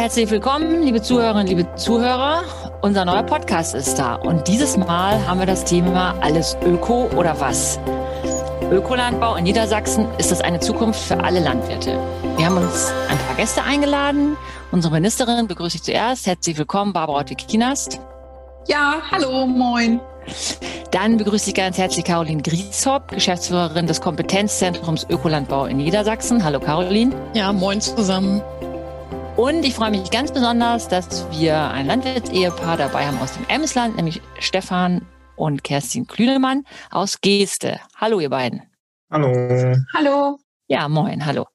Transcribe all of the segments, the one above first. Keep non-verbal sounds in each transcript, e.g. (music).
herzlich willkommen, liebe Zuhörerinnen, liebe Zuhörer. Unser neuer Podcast ist da und dieses Mal haben wir das Thema Alles Öko oder was? Ökolandbau in Niedersachsen ist das eine Zukunft für alle Landwirte. Wir haben uns ein paar Gäste eingeladen. Unsere Ministerin begrüße ich zuerst. Herzlich willkommen, Barbara Ottik-Kinast. Ja, hallo, moin. Dann begrüße ich ganz herzlich Caroline Grieshop, Geschäftsführerin des Kompetenzzentrums Ökolandbau in Niedersachsen. Hallo Caroline. Ja, moin zusammen. Und ich freue mich ganz besonders, dass wir ein Landwirtsehepaar dabei haben aus dem Emsland, nämlich Stefan und Kerstin Klünemann aus Geste. Hallo, ihr beiden. Hallo. Hallo. Ja, moin, hallo.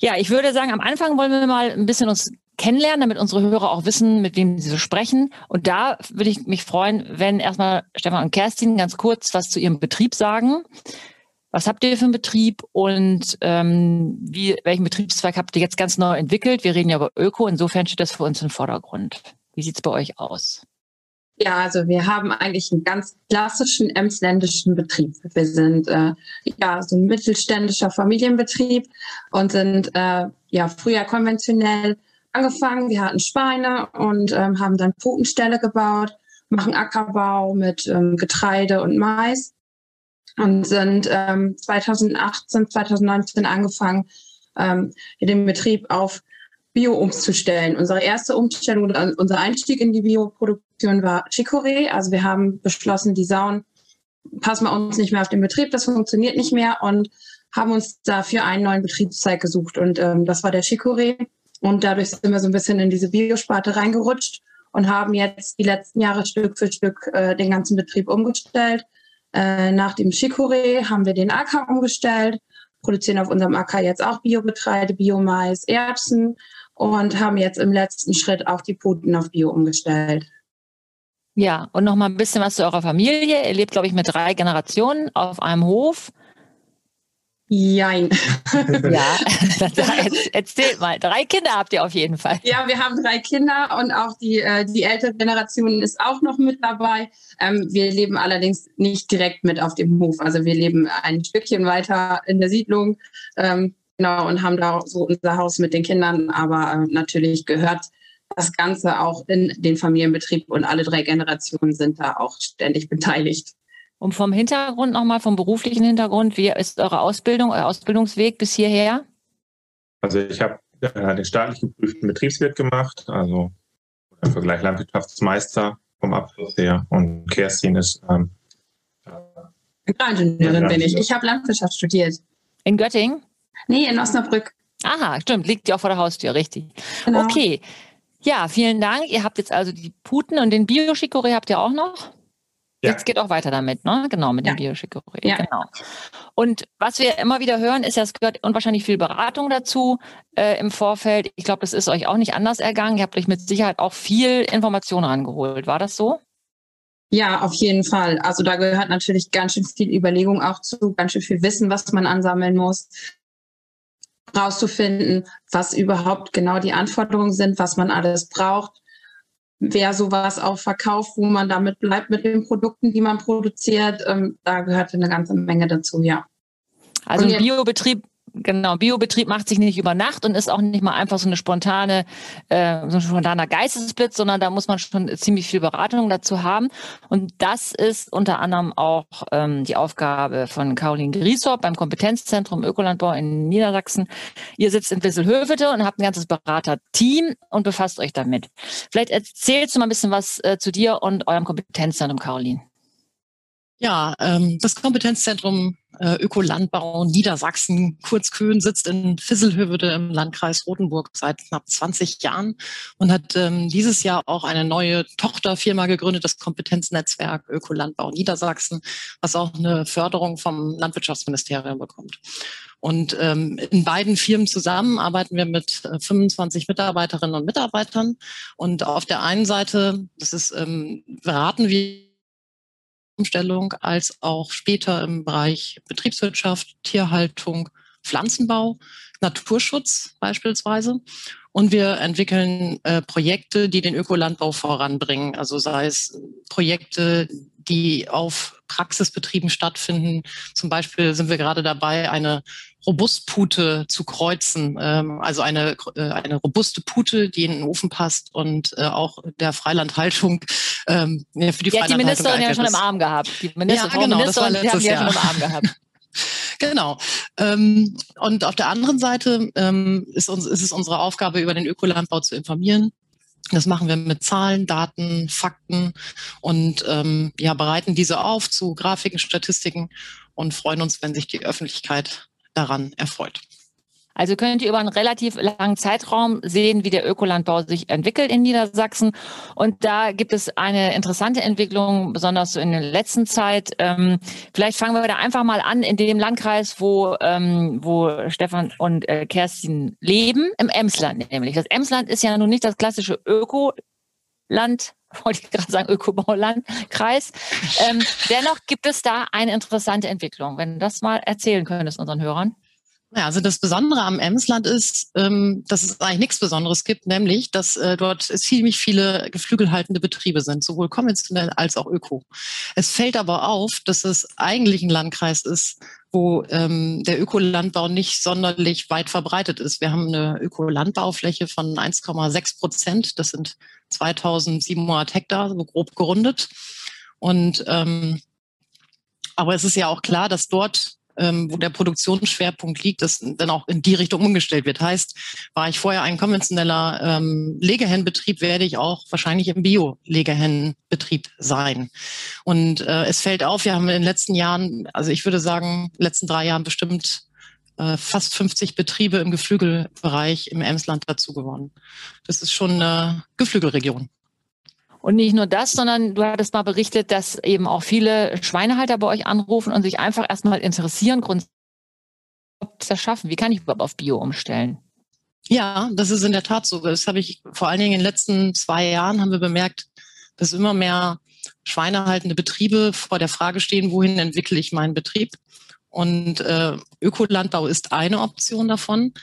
Ja, ich würde sagen, am Anfang wollen wir mal ein bisschen uns kennenlernen, damit unsere Hörer auch wissen, mit wem sie so sprechen. Und da würde ich mich freuen, wenn erstmal Stefan und Kerstin ganz kurz was zu ihrem Betrieb sagen. Was habt ihr für einen Betrieb und ähm, wie, welchen Betriebszweig habt ihr jetzt ganz neu entwickelt? Wir reden ja über Öko, insofern steht das für uns im Vordergrund. Wie sieht's bei euch aus? Ja, also wir haben eigentlich einen ganz klassischen emsländischen Betrieb. Wir sind äh, ja so ein mittelständischer Familienbetrieb und sind äh, ja früher konventionell angefangen. Wir hatten Schweine und ähm, haben dann Putenställe gebaut, machen Ackerbau mit ähm, Getreide und Mais und sind ähm, 2018, 2019 angefangen, ähm, den Betrieb auf Bio umzustellen. Unsere erste Umstellung, unser Einstieg in die Bioproduktion war Chicorée. Also wir haben beschlossen, die Sauen passen wir uns nicht mehr auf den Betrieb, das funktioniert nicht mehr und haben uns dafür einen neuen Betriebszweig gesucht. Und ähm, das war der Chicorée. Und dadurch sind wir so ein bisschen in diese Biosparte reingerutscht und haben jetzt die letzten Jahre Stück für Stück äh, den ganzen Betrieb umgestellt. Äh, nach dem Chicorée haben wir den Acker umgestellt, produzieren auf unserem Acker jetzt auch Biogetreide, Biomais, Erbsen und haben jetzt im letzten Schritt auch die Puten auf Bio umgestellt. Ja, und noch mal ein bisschen was zu eurer Familie. Ihr lebt, glaube ich, mit drei Generationen auf einem Hof. Jein. ja, (laughs) (laughs) erzählt mal. Drei Kinder habt ihr auf jeden Fall. Ja, wir haben drei Kinder und auch die, äh, die ältere Generation ist auch noch mit dabei. Ähm, wir leben allerdings nicht direkt mit auf dem Hof. Also wir leben ein Stückchen weiter in der Siedlung. Ähm, genau, und haben da so unser Haus mit den Kindern. Aber äh, natürlich gehört das Ganze auch in den Familienbetrieb und alle drei Generationen sind da auch ständig beteiligt. Und vom Hintergrund nochmal, vom beruflichen Hintergrund, wie ist eure Ausbildung, euer Ausbildungsweg bis hierher? Also ich habe äh, den staatlich geprüften Betriebswirt gemacht, also im Vergleich Landwirtschaftsmeister vom Abschluss her. Und Kerstin ist ähm, Ingenieurin bin ich. Ich habe Landwirtschaft studiert. In Göttingen? Nee, in Osnabrück. Aha, stimmt, liegt ja auch vor der Haustür, richtig. Genau. Okay. Ja, vielen Dank. Ihr habt jetzt also die Puten und den Bio-Chicorée habt ihr auch noch? Ja. Jetzt geht auch weiter damit, ne? Genau, mit ja. dem Biochicorée. Ja. Genau. Und was wir immer wieder hören, ist ja, es gehört unwahrscheinlich viel Beratung dazu äh, im Vorfeld. Ich glaube, das ist euch auch nicht anders ergangen. Ihr habt euch mit Sicherheit auch viel Information rangeholt. War das so? Ja, auf jeden Fall. Also da gehört natürlich ganz schön viel Überlegung auch zu, ganz schön viel Wissen, was man ansammeln muss rauszufinden, was überhaupt genau die Anforderungen sind, was man alles braucht, wer sowas auch verkauft, wo man damit bleibt mit den Produkten, die man produziert. Ähm, da gehört eine ganze Menge dazu, ja. Also ein Biobetrieb genau, Biobetrieb macht sich nicht über Nacht und ist auch nicht mal einfach so eine spontane, äh, so ein spontaner Geistesblitz, sondern da muss man schon ziemlich viel Beratung dazu haben. Und das ist unter anderem auch ähm, die Aufgabe von Caroline Griesop beim Kompetenzzentrum Ökolandbau in Niedersachsen. Ihr sitzt in Wisselhövede und habt ein ganzes Beraterteam und befasst euch damit. Vielleicht erzählst du mal ein bisschen was äh, zu dir und eurem Kompetenzzentrum, Caroline. Ja, ähm, das Kompetenzzentrum äh, Ökolandbau Niedersachsen, kurz Köhn, sitzt in Fisselhövede im Landkreis Rothenburg seit knapp 20 Jahren und hat ähm, dieses Jahr auch eine neue Tochterfirma gegründet, das Kompetenznetzwerk Ökolandbau Niedersachsen, was auch eine Förderung vom Landwirtschaftsministerium bekommt. Und ähm, in beiden Firmen zusammen arbeiten wir mit 25 äh, Mitarbeiterinnen und Mitarbeitern. Und auf der einen Seite, das ist, ähm, beraten wir Umstellung als auch später im Bereich Betriebswirtschaft, Tierhaltung, Pflanzenbau, Naturschutz beispielsweise. Und wir entwickeln äh, Projekte, die den Ökolandbau voranbringen. Also sei es Projekte, die auf Praxisbetrieben stattfinden. Zum Beispiel sind wir gerade dabei, eine Robustpute zu kreuzen, ähm, also eine, äh, eine robuste Pute, die in den Ofen passt und äh, auch der Freilandhaltung ähm, ja, für die, die hat die Ministerin ja schon im Arm gehabt. Die Ministerin, ja, genau, Ministerin, das (laughs) war letztes die haben ja schon im Arm gehabt. Genau. Ähm, und auf der anderen Seite ähm, ist, uns, ist es unsere Aufgabe, über den Ökolandbau zu informieren. Das machen wir mit Zahlen, Daten, Fakten und ähm, ja, bereiten diese auf zu Grafiken, Statistiken und freuen uns, wenn sich die Öffentlichkeit daran erfreut. Also könnt ihr über einen relativ langen Zeitraum sehen, wie der Ökolandbau sich entwickelt in Niedersachsen. Und da gibt es eine interessante Entwicklung, besonders so in der letzten Zeit. Ähm, vielleicht fangen wir da einfach mal an in dem Landkreis, wo, ähm, wo Stefan und äh, Kerstin leben, im Emsland nämlich. Das Emsland ist ja nun nicht das klassische Ökoland, (laughs) wollte ich gerade sagen, Ökobaulandkreis. Ähm, dennoch gibt es da eine interessante Entwicklung. Wenn du das mal erzählen könntest unseren Hörern. Ja, also das Besondere am Emsland ist, ähm, dass es eigentlich nichts Besonderes gibt, nämlich, dass äh, dort ziemlich viele geflügelhaltende Betriebe sind, sowohl konventionell als auch öko. Es fällt aber auf, dass es eigentlich ein Landkreis ist, wo ähm, der Ökolandbau nicht sonderlich weit verbreitet ist. Wir haben eine Ökolandbaufläche von 1,6 Prozent. Das sind 2700 Hektar, so grob gerundet. Und ähm, aber es ist ja auch klar, dass dort ähm, wo der Produktionsschwerpunkt liegt, das dann auch in die Richtung umgestellt wird. Heißt, war ich vorher ein konventioneller ähm, Legehennenbetrieb, werde ich auch wahrscheinlich im Bio-Legehennenbetrieb sein. Und äh, es fällt auf, wir haben in den letzten Jahren, also ich würde sagen, letzten drei Jahren bestimmt äh, fast 50 Betriebe im Geflügelbereich im Emsland dazu gewonnen. Das ist schon eine Geflügelregion. Und nicht nur das, sondern du hattest mal berichtet, dass eben auch viele Schweinehalter bei euch anrufen und sich einfach erstmal interessieren, grundsätzlich das schaffen. Wie kann ich überhaupt auf Bio umstellen? Ja, das ist in der Tat so. Das habe ich vor allen Dingen in den letzten zwei Jahren haben wir bemerkt, dass immer mehr schweinehaltende Betriebe vor der Frage stehen, wohin entwickle ich meinen Betrieb? Und äh, Ökolandbau ist eine Option davon.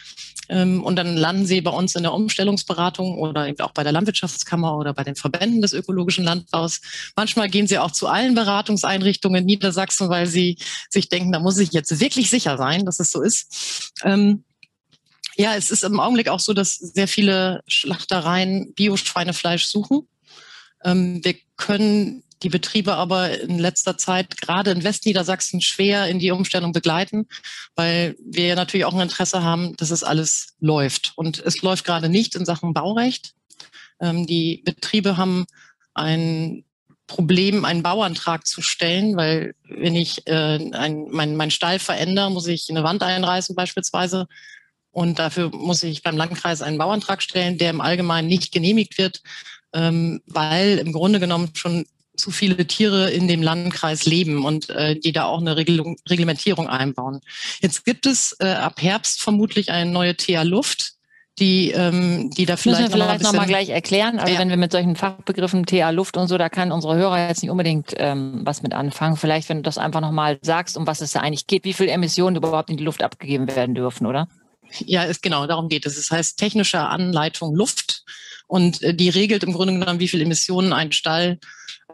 Ähm, und dann landen sie bei uns in der Umstellungsberatung oder eben auch bei der Landwirtschaftskammer oder bei den Verbänden des ökologischen Landbaus. Manchmal gehen sie auch zu allen Beratungseinrichtungen in Niedersachsen, weil sie sich denken, da muss ich jetzt wirklich sicher sein, dass es so ist. Ähm, ja, es ist im Augenblick auch so, dass sehr viele Schlachtereien Bio-Schweinefleisch suchen. Ähm, wir können die Betriebe aber in letzter Zeit gerade in Westniedersachsen schwer in die Umstellung begleiten, weil wir natürlich auch ein Interesse haben, dass es alles läuft. Und es läuft gerade nicht in Sachen Baurecht. Ähm, die Betriebe haben ein Problem, einen Bauantrag zu stellen, weil wenn ich äh, ein, mein, mein Stall verändere, muss ich eine Wand einreißen beispielsweise. Und dafür muss ich beim Landkreis einen Bauantrag stellen, der im Allgemeinen nicht genehmigt wird, ähm, weil im Grunde genommen schon zu viele Tiere in dem Landkreis leben und äh, die da auch eine Regelung, Reglementierung einbauen. Jetzt gibt es äh, ab Herbst vermutlich eine neue TH Luft, die, ähm, die da vielleicht, Müssen wir vielleicht noch, mal gleich erklären. Also ja. wenn wir mit solchen Fachbegriffen TH Luft und so, da kann unsere Hörer jetzt nicht unbedingt ähm, was mit anfangen. Vielleicht, wenn du das einfach noch mal sagst, um was es da eigentlich geht, wie viele Emissionen überhaupt in die Luft abgegeben werden dürfen, oder? Ja, ist genau, darum geht es. Das heißt technische Anleitung Luft und äh, die regelt im Grunde genommen, wie viele Emissionen ein Stall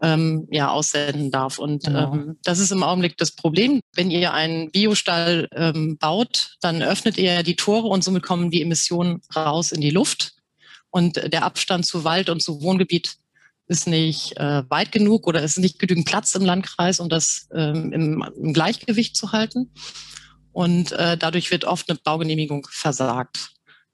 ähm, ja, aussenden darf. Und genau. ähm, das ist im Augenblick das Problem. Wenn ihr einen Biostall ähm, baut, dann öffnet ihr die Tore und somit kommen die Emissionen raus in die Luft. Und der Abstand zu Wald und zu Wohngebiet ist nicht äh, weit genug oder es ist nicht genügend Platz im Landkreis, um das ähm, im, im Gleichgewicht zu halten. Und äh, dadurch wird oft eine Baugenehmigung versagt.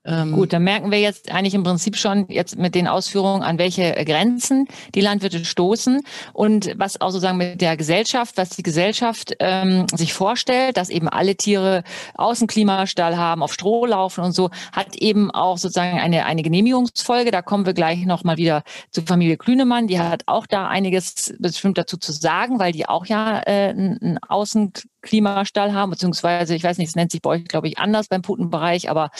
Ähm, Gut, dann merken wir jetzt eigentlich im Prinzip schon jetzt mit den Ausführungen, an welche Grenzen die Landwirte stoßen und was auch sozusagen mit der Gesellschaft, was die Gesellschaft ähm, sich vorstellt, dass eben alle Tiere Außenklimastall haben, auf Stroh laufen und so, hat eben auch sozusagen eine, eine Genehmigungsfolge. Da kommen wir gleich nochmal wieder zu Familie Klünemann. Die hat auch da einiges bestimmt dazu zu sagen, weil die auch ja äh, einen Außenklimastall haben, beziehungsweise, ich weiß nicht, es nennt sich bei euch, glaube ich, anders beim Putenbereich, aber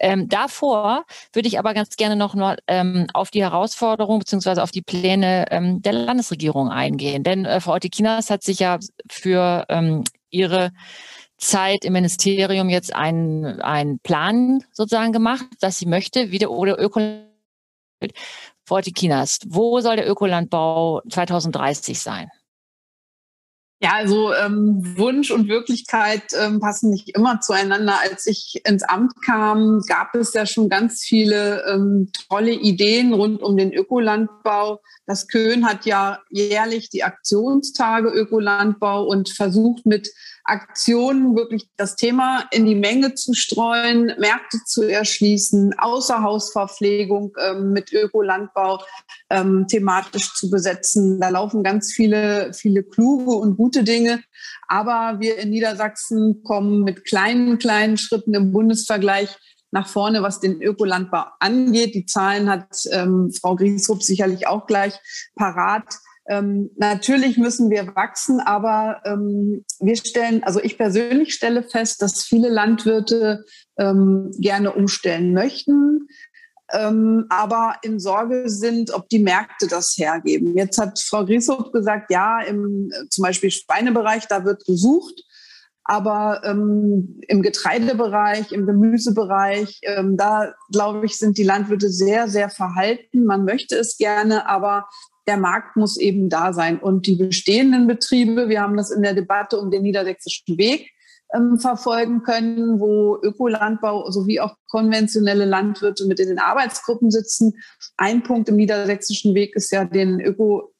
ähm, davor würde ich aber ganz gerne noch mal ähm, auf die Herausforderung beziehungsweise auf die Pläne ähm, der Landesregierung eingehen. Denn äh, Frau Otikinas hat sich ja für ähm, ihre Zeit im Ministerium jetzt einen, einen Plan sozusagen gemacht, dass sie möchte, wie der oder Ökoland. Frau Otikinas, wo soll der Ökolandbau 2030 sein? Ja, also ähm, Wunsch und Wirklichkeit ähm, passen nicht immer zueinander. Als ich ins Amt kam, gab es ja schon ganz viele ähm, tolle Ideen rund um den Ökolandbau. Das Köhn hat ja jährlich die Aktionstage Ökolandbau und versucht mit Aktionen wirklich das Thema in die Menge zu streuen, Märkte zu erschließen, Außerhausverpflegung ähm, mit Ökolandbau ähm, thematisch zu besetzen. Da laufen ganz viele, viele kluge und gute Dinge. Aber wir in Niedersachsen kommen mit kleinen, kleinen Schritten im Bundesvergleich nach vorne, was den Ökolandbau angeht. Die Zahlen hat ähm, Frau Griesrup sicherlich auch gleich parat. Ähm, natürlich müssen wir wachsen, aber ähm, wir stellen, also ich persönlich stelle fest, dass viele Landwirte ähm, gerne umstellen möchten, ähm, aber in Sorge sind, ob die Märkte das hergeben. Jetzt hat Frau Grieshoff gesagt, ja, im zum Beispiel Schweinebereich, da wird gesucht. Aber ähm, im Getreidebereich, im Gemüsebereich, ähm, da glaube ich, sind die Landwirte sehr, sehr verhalten. Man möchte es gerne, aber der Markt muss eben da sein. Und die bestehenden Betriebe, wir haben das in der Debatte um den niedersächsischen Weg ähm, verfolgen können, wo Ökolandbau sowie auch konventionelle Landwirte mit in den Arbeitsgruppen sitzen. Ein Punkt im niedersächsischen Weg ist ja den Öko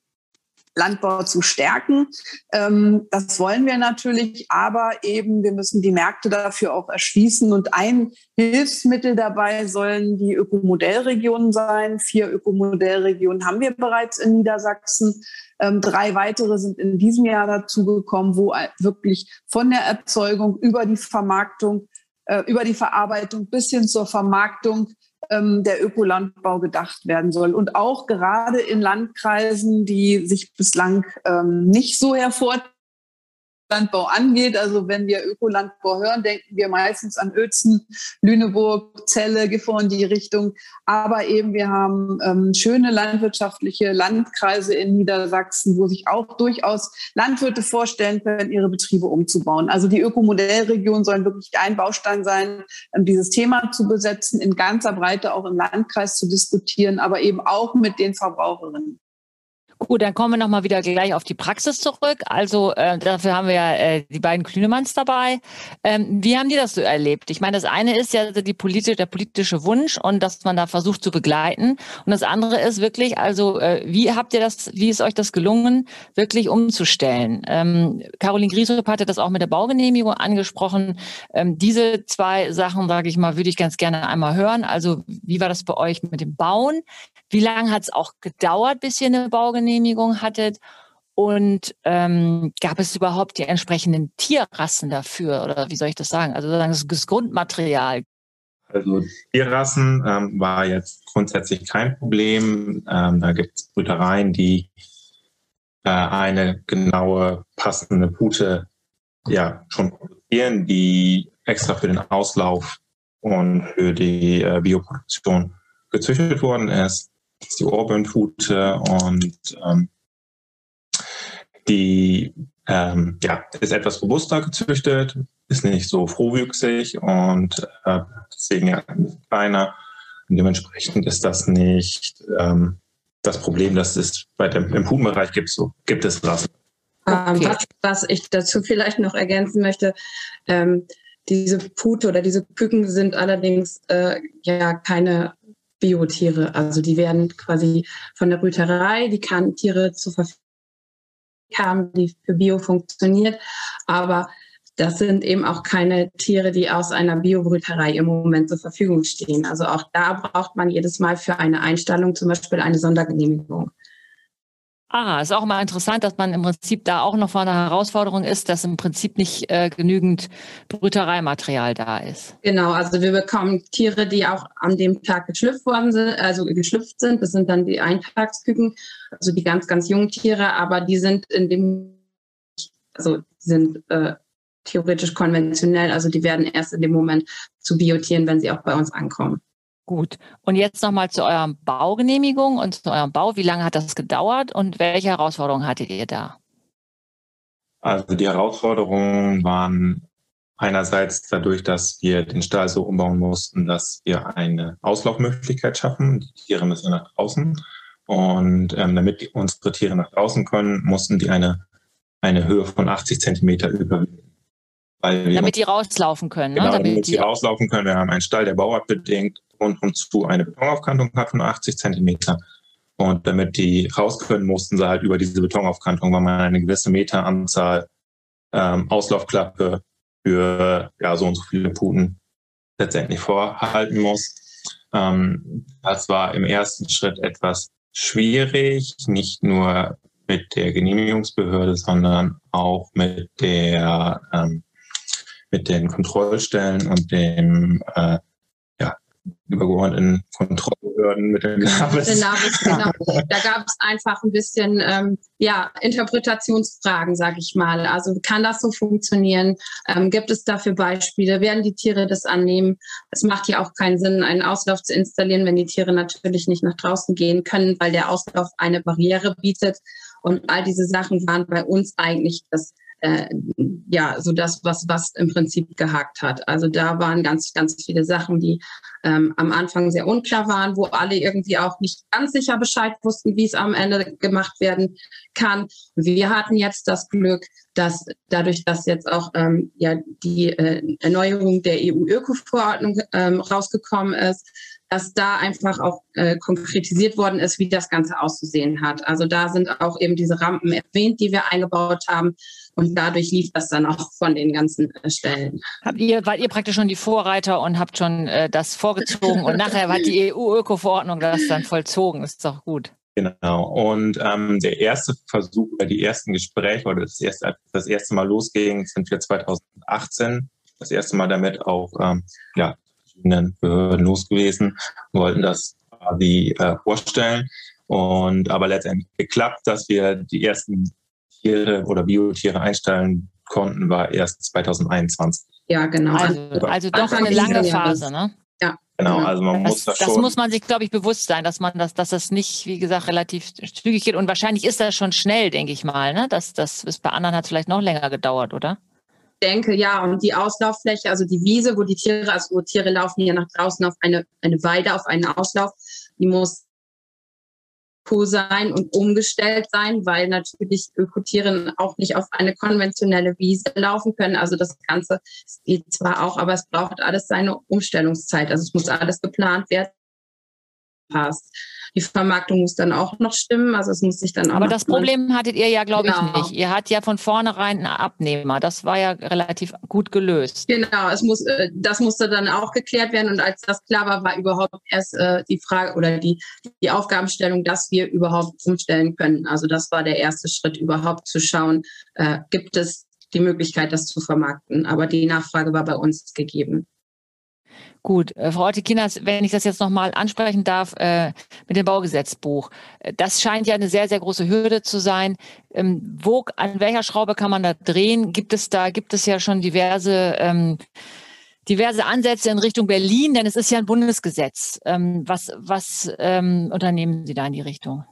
Landbau zu stärken. Ähm, das wollen wir natürlich, aber eben wir müssen die Märkte dafür auch erschließen. Und ein Hilfsmittel dabei sollen die Ökomodellregionen sein. Vier Ökomodellregionen haben wir bereits in Niedersachsen. Ähm, drei weitere sind in diesem Jahr dazugekommen, wo wirklich von der Erzeugung über die Vermarktung, äh, über die Verarbeitung bis hin zur Vermarktung ähm, der Ökolandbau gedacht werden soll. Und auch gerade in Landkreisen, die sich bislang ähm, nicht so hervor Landbau angeht. Also wenn wir Ökolandbau hören, denken wir meistens an Ötzen, Lüneburg, Celle, Gifhorn in die Richtung. Aber eben wir haben ähm, schöne landwirtschaftliche Landkreise in Niedersachsen, wo sich auch durchaus Landwirte vorstellen können, ihre Betriebe umzubauen. Also die Ökomodellregionen sollen wirklich ein Baustein sein, ähm, dieses Thema zu besetzen, in ganzer Breite auch im Landkreis zu diskutieren, aber eben auch mit den Verbraucherinnen. Gut, dann kommen wir nochmal wieder gleich auf die Praxis zurück. Also äh, dafür haben wir ja äh, die beiden Klünemanns dabei. Ähm, wie haben die das so erlebt? Ich meine, das eine ist ja die politische, der politische Wunsch und dass man da versucht zu begleiten. Und das andere ist wirklich, also äh, wie habt ihr das, wie ist euch das gelungen, wirklich umzustellen? Ähm, Caroline Griesrup hatte das auch mit der Baugenehmigung angesprochen. Ähm, diese zwei Sachen, sage ich mal, würde ich ganz gerne einmal hören. Also wie war das bei euch mit dem Bauen? Wie lange hat es auch gedauert, bis ihr eine Baugenehmigung hattet? Und ähm, gab es überhaupt die entsprechenden Tierrassen dafür? Oder wie soll ich das sagen? Also das Grundmaterial. Also Tierrassen ähm, war jetzt grundsätzlich kein Problem. Ähm, da gibt es Brütereien, die äh, eine genaue passende Pute ja schon produzieren, die extra für den Auslauf und für die äh, Bioproduktion gezüchtet worden ist ist die Auburn-Pute und ähm, die ähm, ja, ist etwas robuster gezüchtet, ist nicht so frohwüchsig und äh, deswegen ja kleiner. Und dementsprechend ist das nicht ähm, das Problem, das es bei dem, im Putenbereich gibt, so gibt es Rassen. Ähm, okay. Was, was, ich dazu vielleicht noch ergänzen möchte, ähm, diese Pute oder diese Küken sind allerdings äh, ja keine Biotiere. Also die werden quasi von der Brüterei, die kann Tiere zur Verfügung haben, die für Bio funktioniert. Aber das sind eben auch keine Tiere, die aus einer Biobrüterei im Moment zur Verfügung stehen. Also auch da braucht man jedes Mal für eine Einstellung zum Beispiel eine Sondergenehmigung. Ah, ist auch mal interessant, dass man im Prinzip da auch noch vor einer Herausforderung ist, dass im Prinzip nicht äh, genügend Brütereimaterial da ist. Genau, also wir bekommen Tiere, die auch an dem Tag geschlüpft worden sind, also geschlüpft sind. Das sind dann die Eintagsküken, also die ganz, ganz jungen Tiere, aber die sind in dem, also sind äh, theoretisch konventionell, also die werden erst in dem Moment zu Biotieren, wenn sie auch bei uns ankommen. Gut. Und jetzt nochmal zu eurem Baugenehmigung und zu eurem Bau. Wie lange hat das gedauert und welche Herausforderungen hattet ihr da? Also die Herausforderungen waren einerseits dadurch, dass wir den Stall so umbauen mussten, dass wir eine Auslaufmöglichkeit schaffen. Die Tiere müssen nach draußen. Und ähm, damit unsere Tiere nach draußen können, mussten die eine eine Höhe von 80 Zentimeter überwinden. Damit die rauslaufen können. Ne? Genau, damit, damit die rauslaufen können. Wir haben einen Stall, der bauartbedingt rundum zu eine Betonaufkantung hat von 80 Zentimeter. Und damit die raus können, mussten sie halt über diese Betonaufkantung, weil man eine gewisse Meteranzahl ähm, Auslaufklappe für ja, so und so viele Puten letztendlich vorhalten muss. Ähm, das war im ersten Schritt etwas schwierig, nicht nur mit der Genehmigungsbehörde, sondern auch mit der ähm, mit den Kontrollstellen und dem äh, übergeordneten Kontrollbehörden mit dem Navis. genau. Da gab es einfach ein bisschen ähm, ja, Interpretationsfragen, sage ich mal. Also kann das so funktionieren? Ähm, gibt es dafür Beispiele? Werden die Tiere das annehmen? Es macht ja auch keinen Sinn, einen Auslauf zu installieren, wenn die Tiere natürlich nicht nach draußen gehen können, weil der Auslauf eine Barriere bietet. Und all diese Sachen waren bei uns eigentlich das äh, ja, so das, was, was im Prinzip gehakt hat. Also da waren ganz, ganz viele Sachen, die ähm, am Anfang sehr unklar waren, wo alle irgendwie auch nicht ganz sicher Bescheid wussten, wie es am Ende gemacht werden kann. Wir hatten jetzt das Glück, dass dadurch, dass jetzt auch ähm, ja die äh, Erneuerung der EU-Öko-Verordnung ähm, rausgekommen ist, dass da einfach auch äh, konkretisiert worden ist, wie das Ganze auszusehen hat. Also da sind auch eben diese Rampen erwähnt, die wir eingebaut haben. Und dadurch lief das dann auch von den ganzen äh, Stellen. Habt ihr, wart ihr praktisch schon die Vorreiter und habt schon äh, das vorgezogen und nachher hat die EU-Öko-Verordnung das dann vollzogen. Ist doch gut. Genau. Und ähm, der erste Versuch oder die ersten Gespräche oder das erste, das erste Mal losging, sind wir 2018 das erste Mal damit auch ähm, ja, verschiedenen Behörden los gewesen, wollten das quasi äh, vorstellen. Und aber letztendlich geklappt, dass wir die ersten Tiere oder Biotiere einstellen konnten, war erst 2021. Ja, genau. Also, also doch eine lange Phase, ne? Ja. Genau, also man das, muss das, das schon. muss man sich, glaube ich, bewusst sein, dass man das, dass das nicht, wie gesagt, relativ zügig geht. Und wahrscheinlich ist das schon schnell, denke ich mal. Ne? Das, das ist bei anderen hat es vielleicht noch länger gedauert, oder? Denke, ja, und die Auslauffläche, also die Wiese, wo die Tiere, also wo Tiere laufen hier nach draußen auf eine, eine Weide, auf einen Auslauf, die muss sein und umgestellt sein, weil natürlich Ökotiere auch nicht auf eine konventionelle Wiese laufen können. Also das Ganze geht zwar auch, aber es braucht alles seine Umstellungszeit. Also es muss alles geplant werden. Passt. Die Vermarktung muss dann auch noch stimmen. Also es muss sich dann auch. Aber das Problem hattet ihr ja, glaube genau. ich, nicht. Ihr hattet ja von vornherein einen Abnehmer. Das war ja relativ gut gelöst. Genau, es muss, äh, das musste dann auch geklärt werden. Und als das klar war, war überhaupt erst äh, die Frage oder die, die Aufgabenstellung, dass wir überhaupt umstellen können. Also das war der erste Schritt, überhaupt zu schauen, äh, gibt es die Möglichkeit, das zu vermarkten. Aber die Nachfrage war bei uns gegeben. Gut, äh, Frau Ortekinas, wenn ich das jetzt nochmal ansprechen darf, äh, mit dem Baugesetzbuch. Das scheint ja eine sehr, sehr große Hürde zu sein. Ähm, wo, an welcher Schraube kann man da drehen? Gibt es da, gibt es ja schon diverse, ähm, diverse Ansätze in Richtung Berlin, denn es ist ja ein Bundesgesetz. Ähm, was, was ähm, unternehmen Sie da in die Richtung?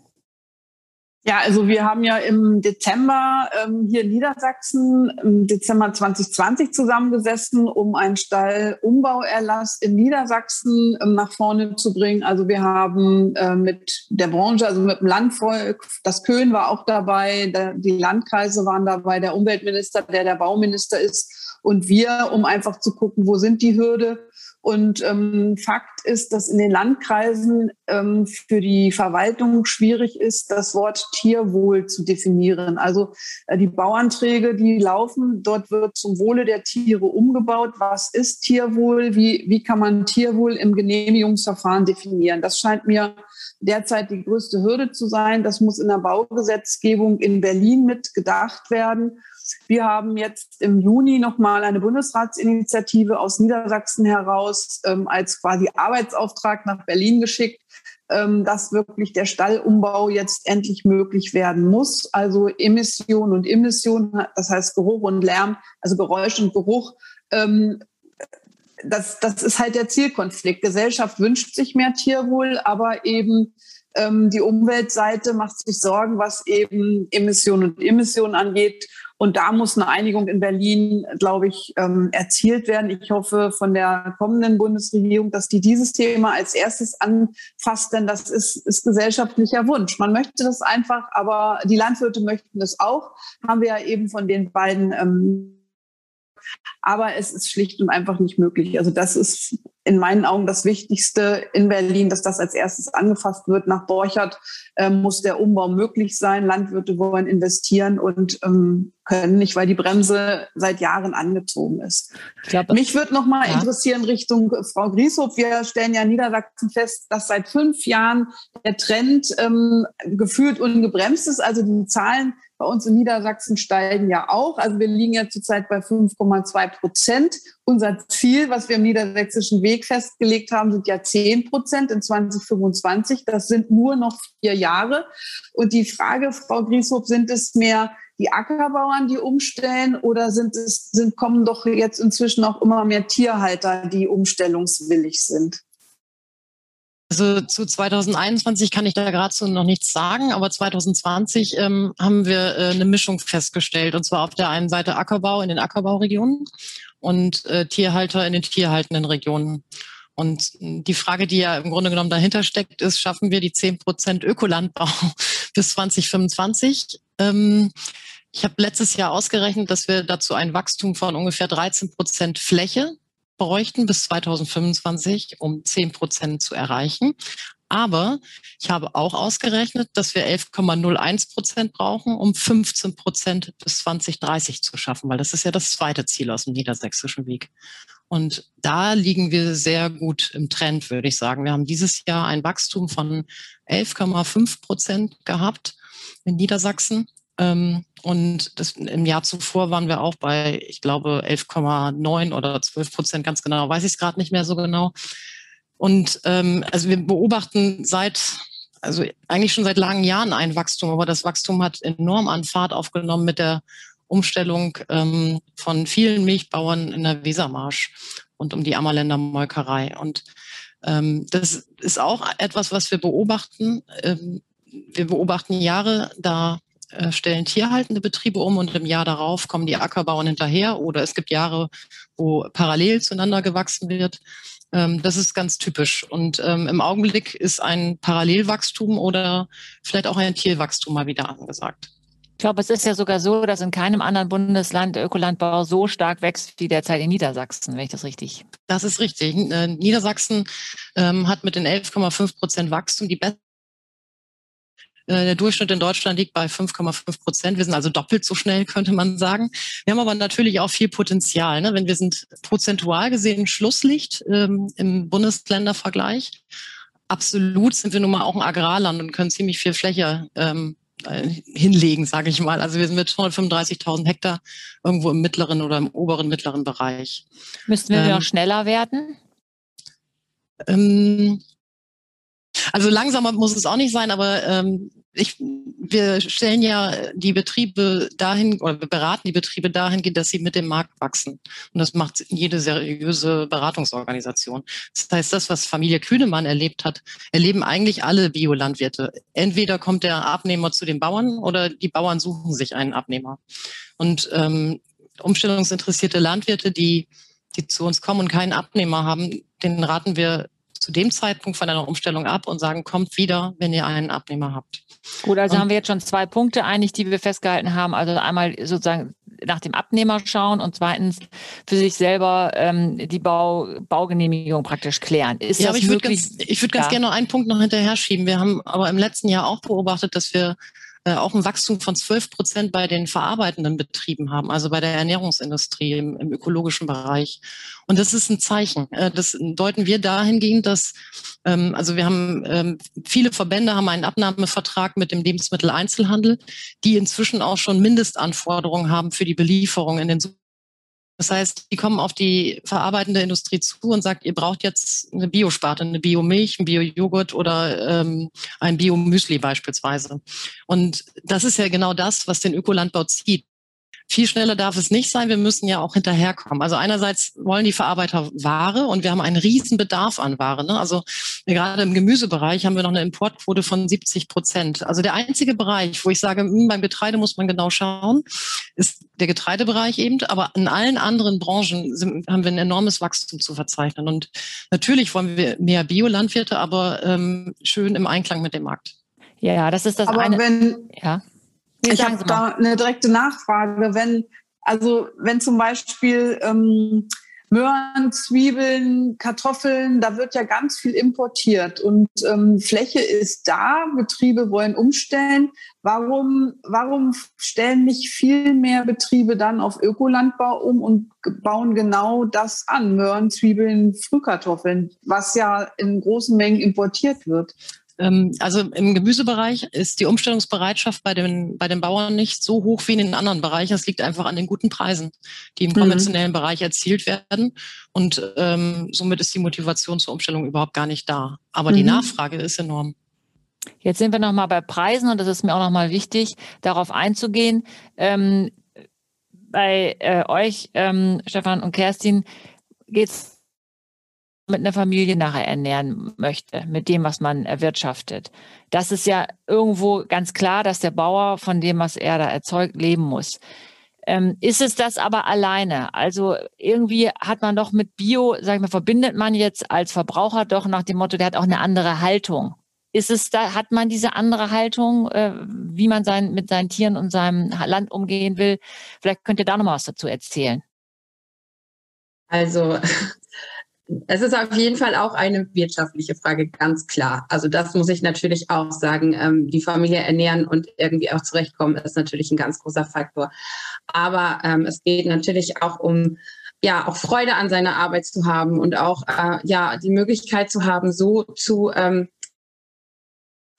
Ja, also wir haben ja im Dezember ähm, hier in Niedersachsen im Dezember 2020 zusammengesessen, um einen Stallumbauerlass in Niedersachsen ähm, nach vorne zu bringen. Also wir haben äh, mit der Branche, also mit dem Landvolk, das Köln war auch dabei, der, die Landkreise waren dabei, der Umweltminister, der der Bauminister ist und wir, um einfach zu gucken, wo sind die Hürde und ähm, Fakt ist, dass in den Landkreisen ähm, für die Verwaltung schwierig ist, das Wort Tierwohl zu definieren. Also äh, die Bauanträge, die laufen, dort wird zum Wohle der Tiere umgebaut. Was ist Tierwohl? Wie, wie kann man Tierwohl im Genehmigungsverfahren definieren? Das scheint mir derzeit die größte Hürde zu sein. Das muss in der Baugesetzgebung in Berlin mitgedacht werden. Wir haben jetzt im Juni nochmal eine Bundesratsinitiative aus Niedersachsen heraus ähm, als quasi Arbeitsauftrag nach Berlin geschickt, ähm, dass wirklich der Stallumbau jetzt endlich möglich werden muss. Also Emission und Emission, das heißt Geruch und Lärm, also Geräusch und Geruch. Ähm, das, das ist halt der Zielkonflikt. Gesellschaft wünscht sich mehr Tierwohl, aber eben ähm, die Umweltseite macht sich Sorgen, was eben Emissionen und Emissionen angeht. Und da muss eine Einigung in Berlin, glaube ich, ähm, erzielt werden. Ich hoffe von der kommenden Bundesregierung, dass die dieses Thema als erstes anfasst, denn das ist, ist gesellschaftlicher Wunsch. Man möchte das einfach, aber die Landwirte möchten das auch. Haben wir ja eben von den beiden ähm, aber es ist schlicht und einfach nicht möglich. Also das ist in meinen Augen das Wichtigste in Berlin, dass das als erstes angefasst wird. Nach Borchert äh, muss der Umbau möglich sein. Landwirte wollen investieren und ähm, können nicht, weil die Bremse seit Jahren angezogen ist. Glaub, Mich würde noch mal ja. interessieren Richtung Frau Grieshoff. Wir stellen ja in Niedersachsen fest, dass seit fünf Jahren der Trend ähm, gefühlt ungebremst ist. Also die Zahlen bei uns in Niedersachsen steigen ja auch. Also wir liegen ja zurzeit bei 5,2 Prozent. Unser Ziel, was wir im niedersächsischen Weg festgelegt haben, sind ja 10 Prozent in 2025. Das sind nur noch vier Jahre. Und die Frage, Frau Grieshoff, sind es mehr die Ackerbauern, die umstellen oder sind es, sind, kommen doch jetzt inzwischen auch immer mehr Tierhalter, die umstellungswillig sind? Also zu 2021 kann ich da gerade so noch nichts sagen, aber 2020 ähm, haben wir äh, eine Mischung festgestellt und zwar auf der einen Seite Ackerbau in den Ackerbauregionen und äh, Tierhalter in den tierhaltenden Regionen. Und die Frage, die ja im Grunde genommen dahinter steckt, ist, schaffen wir die 10 Prozent Ökolandbau (laughs) bis 2025? Ähm, ich habe letztes Jahr ausgerechnet, dass wir dazu ein Wachstum von ungefähr 13 Prozent Fläche bräuchten bis 2025, um 10 Prozent zu erreichen. Aber ich habe auch ausgerechnet, dass wir 11,01 Prozent brauchen, um 15 Prozent bis 2030 zu schaffen, weil das ist ja das zweite Ziel aus dem niedersächsischen Weg. Und da liegen wir sehr gut im Trend, würde ich sagen. Wir haben dieses Jahr ein Wachstum von 11,5 Prozent gehabt in Niedersachsen. Ähm, und das, im Jahr zuvor waren wir auch bei, ich glaube, 11,9 oder 12 Prozent, ganz genau, weiß ich es gerade nicht mehr so genau. Und ähm, also wir beobachten seit, also eigentlich schon seit langen Jahren ein Wachstum, aber das Wachstum hat enorm an Fahrt aufgenommen mit der Umstellung ähm, von vielen Milchbauern in der Wesermarsch und um die Ammerländer Molkerei. Und ähm, das ist auch etwas, was wir beobachten. Ähm, wir beobachten Jahre, da äh, stellen tierhaltende Betriebe um und im Jahr darauf kommen die Ackerbauern hinterher oder es gibt Jahre, wo parallel zueinander gewachsen wird. Ähm, das ist ganz typisch. Und ähm, im Augenblick ist ein Parallelwachstum oder vielleicht auch ein Tierwachstum mal wieder angesagt. Ich glaube, es ist ja sogar so, dass in keinem anderen Bundesland der Ökolandbau so stark wächst wie derzeit in Niedersachsen, wenn ich das richtig. Das ist richtig. Äh, Niedersachsen ähm, hat mit den 11,5 Prozent Wachstum die beste der Durchschnitt in Deutschland liegt bei 5,5 Prozent. Wir sind also doppelt so schnell, (laughs) könnte man sagen. Wir haben aber natürlich auch viel Potenzial. Ne? Wenn wir sind prozentual gesehen Schlusslicht ähm, im Bundesländervergleich. Absolut sind wir nun mal auch ein Agrarland und können ziemlich viel Fläche ähm, äh, hinlegen, sage ich mal. Also wir sind mit 135.000 Hektar irgendwo im mittleren oder im oberen mittleren Bereich. Müssten wir ähm, noch schneller werden? Ähm, also langsamer muss es auch nicht sein, aber ähm, ich, wir stellen ja die Betriebe dahin oder wir beraten die Betriebe dahin, dass sie mit dem Markt wachsen. Und das macht jede seriöse Beratungsorganisation. Das heißt, das, was Familie Kühnemann erlebt hat, erleben eigentlich alle Biolandwirte. Entweder kommt der Abnehmer zu den Bauern oder die Bauern suchen sich einen Abnehmer. Und ähm, umstellungsinteressierte Landwirte, die, die zu uns kommen und keinen Abnehmer haben, denen raten wir zu dem Zeitpunkt von einer Umstellung ab und sagen, kommt wieder, wenn ihr einen Abnehmer habt. Gut, also und, haben wir jetzt schon zwei Punkte eigentlich, die wir festgehalten haben. Also einmal sozusagen nach dem Abnehmer schauen und zweitens für sich selber ähm, die Bau, Baugenehmigung praktisch klären. Ist ja, das aber ich würde ganz, ich würd ganz gerne noch einen Punkt noch hinterher schieben. Wir haben aber im letzten Jahr auch beobachtet, dass wir auch ein Wachstum von 12 Prozent bei den verarbeitenden Betrieben haben, also bei der Ernährungsindustrie im, im, ökologischen Bereich. Und das ist ein Zeichen. Äh, das deuten wir dahingehend, dass ähm, also wir haben ähm, viele Verbände haben einen Abnahmevertrag mit dem Lebensmitteleinzelhandel, die inzwischen auch schon Mindestanforderungen haben für die Belieferung in den das heißt, die kommen auf die verarbeitende Industrie zu und sagt, ihr braucht jetzt eine Biosparte, eine Biomilch, ein Bio-Joghurt oder ähm, ein Biomüsli beispielsweise. Und das ist ja genau das, was den Ökolandbau zieht. Viel schneller darf es nicht sein. Wir müssen ja auch hinterherkommen. Also einerseits wollen die Verarbeiter Ware und wir haben einen riesen Bedarf an Ware. Ne? Also gerade im Gemüsebereich haben wir noch eine Importquote von 70 Prozent. Also der einzige Bereich, wo ich sage, hm, beim Getreide muss man genau schauen, ist der Getreidebereich eben. Aber in allen anderen Branchen sind, haben wir ein enormes Wachstum zu verzeichnen. Und natürlich wollen wir mehr Biolandwirte, aber ähm, schön im Einklang mit dem Markt. Ja, das ist das aber eine. Wenn, ja ich habe da eine direkte Nachfrage. Wenn, also wenn zum Beispiel ähm, Möhren, Zwiebeln, Kartoffeln, da wird ja ganz viel importiert und ähm, Fläche ist da, Betriebe wollen umstellen. Warum, warum stellen nicht viel mehr Betriebe dann auf Ökolandbau um und bauen genau das an? Möhren, Zwiebeln, Frühkartoffeln, was ja in großen Mengen importiert wird. Ähm, also im Gemüsebereich ist die Umstellungsbereitschaft bei den, bei den Bauern nicht so hoch wie in den anderen Bereichen. Es liegt einfach an den guten Preisen, die im mhm. konventionellen mhm. Bereich erzielt werden. Und ähm, somit ist die Motivation zur Umstellung überhaupt gar nicht da. Aber mhm. die Nachfrage ist enorm. Jetzt sind wir nochmal bei Preisen und das ist mir auch nochmal wichtig, darauf einzugehen. Ähm, bei äh, euch, ähm, Stefan und Kerstin, geht es mit einer Familie nachher ernähren möchte, mit dem, was man erwirtschaftet. Das ist ja irgendwo ganz klar, dass der Bauer von dem, was er da erzeugt, leben muss. Ähm, ist es das aber alleine? Also irgendwie hat man doch mit Bio, sag ich mal, verbindet man jetzt als Verbraucher doch nach dem Motto, der hat auch eine andere Haltung. Ist es da, hat man diese andere Haltung, äh, wie man sein, mit seinen Tieren und seinem Land umgehen will? Vielleicht könnt ihr da noch mal was dazu erzählen. Also es ist auf jeden Fall auch eine wirtschaftliche Frage, ganz klar. Also das muss ich natürlich auch sagen. Ähm, die Familie ernähren und irgendwie auch zurechtkommen ist natürlich ein ganz großer Faktor. Aber ähm, es geht natürlich auch um ja auch Freude an seiner Arbeit zu haben und auch äh, ja die Möglichkeit zu haben, so zu ähm,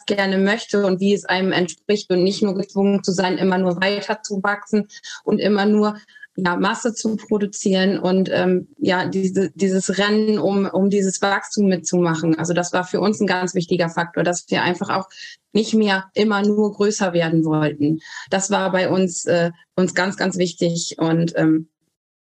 gerne möchte und wie es einem entspricht und nicht nur gezwungen zu sein, immer nur weiter zu wachsen und immer nur ja, Masse zu produzieren und ähm, ja, diese, dieses Rennen, um, um dieses Wachstum mitzumachen. Also das war für uns ein ganz wichtiger Faktor, dass wir einfach auch nicht mehr immer nur größer werden wollten. Das war bei uns, äh, uns ganz, ganz wichtig. Und ähm,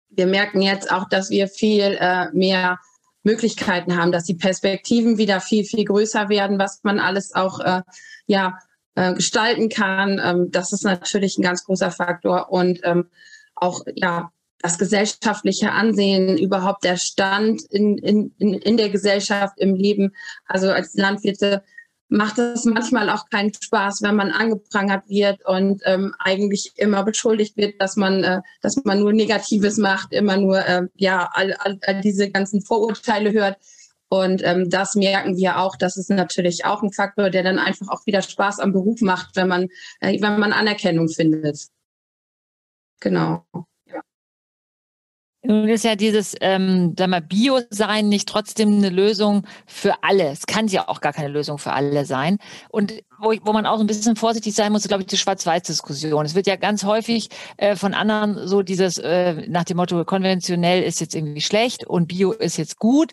wir merken jetzt auch, dass wir viel äh, mehr Möglichkeiten haben, dass die Perspektiven wieder viel, viel größer werden, was man alles auch äh, ja, äh, gestalten kann. Ähm, das ist natürlich ein ganz großer Faktor. Und ähm, auch ja das gesellschaftliche Ansehen, überhaupt der Stand in, in, in, der Gesellschaft, im Leben. Also als Landwirte macht es manchmal auch keinen Spaß, wenn man angeprangert wird und ähm, eigentlich immer beschuldigt wird, dass man, äh, dass man nur Negatives macht, immer nur äh, ja all, all, all diese ganzen Vorurteile hört. Und ähm, das merken wir auch. Das ist natürlich auch ein Faktor, der dann einfach auch wieder Spaß am Beruf macht, wenn man, äh, wenn man Anerkennung findet. Genau. Nun ist ja dieses, ähm, Bio-Sein nicht trotzdem eine Lösung für alle. Es kann ja auch gar keine Lösung für alle sein. Und wo, ich, wo man auch ein bisschen vorsichtig sein muss, glaube ich, die Schwarz-Weiß-Diskussion. Es wird ja ganz häufig äh, von anderen so dieses äh, nach dem Motto, konventionell ist jetzt irgendwie schlecht und Bio ist jetzt gut.